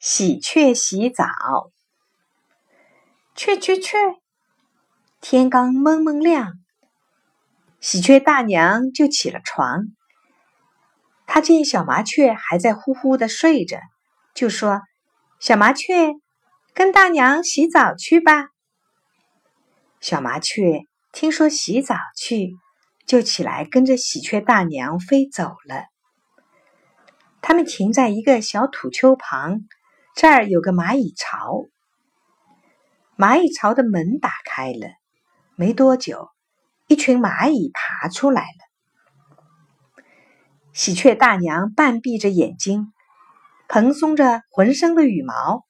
喜鹊洗澡。雀雀雀，天刚蒙蒙亮，喜鹊大娘就起了床。她见小麻雀还在呼呼的睡着，就说：“小麻雀，跟大娘洗澡去吧。”小麻雀听说洗澡去，就起来跟着喜鹊大娘飞走了。他们停在一个小土丘旁。这儿有个蚂蚁巢，蚂蚁巢的门打开了，没多久，一群蚂蚁爬出来了。喜鹊大娘半闭着眼睛，蓬松着浑身的羽毛，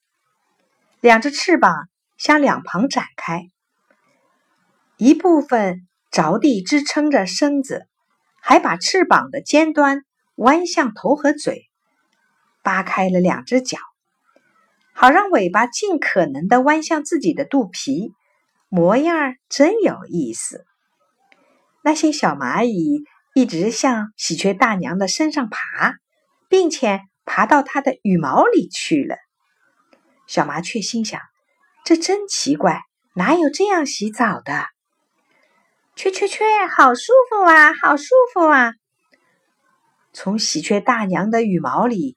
两只翅膀向两旁展开，一部分着地支撑着身子，还把翅膀的尖端弯向头和嘴，扒开了两只脚。好让尾巴尽可能的弯向自己的肚皮，模样真有意思。那些小蚂蚁一直向喜鹊大娘的身上爬，并且爬到它的羽毛里去了。小麻雀心想：这真奇怪，哪有这样洗澡的？雀雀雀，好舒服啊，好舒服啊！从喜鹊大娘的羽毛里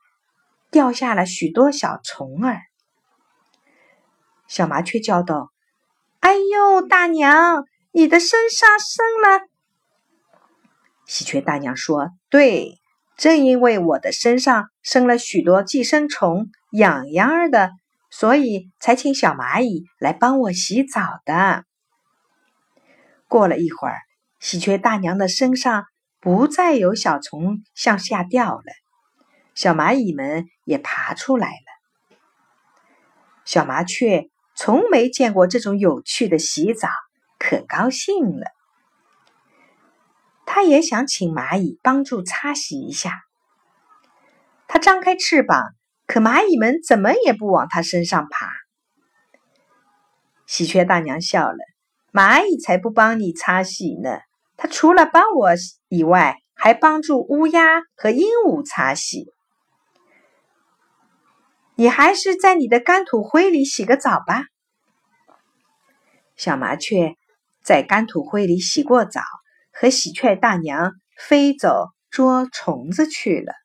掉下了许多小虫儿。小麻雀叫道：“哎呦，大娘，你的身上生了。”喜鹊大娘说：“对，正因为我的身上生了许多寄生虫，痒痒的，所以才请小蚂蚁来帮我洗澡的。”过了一会儿，喜鹊大娘的身上不再有小虫向下掉了，小蚂蚁们也爬出来了。小麻雀。从没见过这种有趣的洗澡，可高兴了。他也想请蚂蚁帮助擦洗一下。他张开翅膀，可蚂蚁们怎么也不往他身上爬。喜鹊大娘笑了：“蚂蚁才不帮你擦洗呢，它除了帮我以外，还帮助乌鸦和鹦鹉擦洗。”你还是在你的干土灰里洗个澡吧。小麻雀在干土灰里洗过澡，和喜鹊大娘飞走捉虫子去了。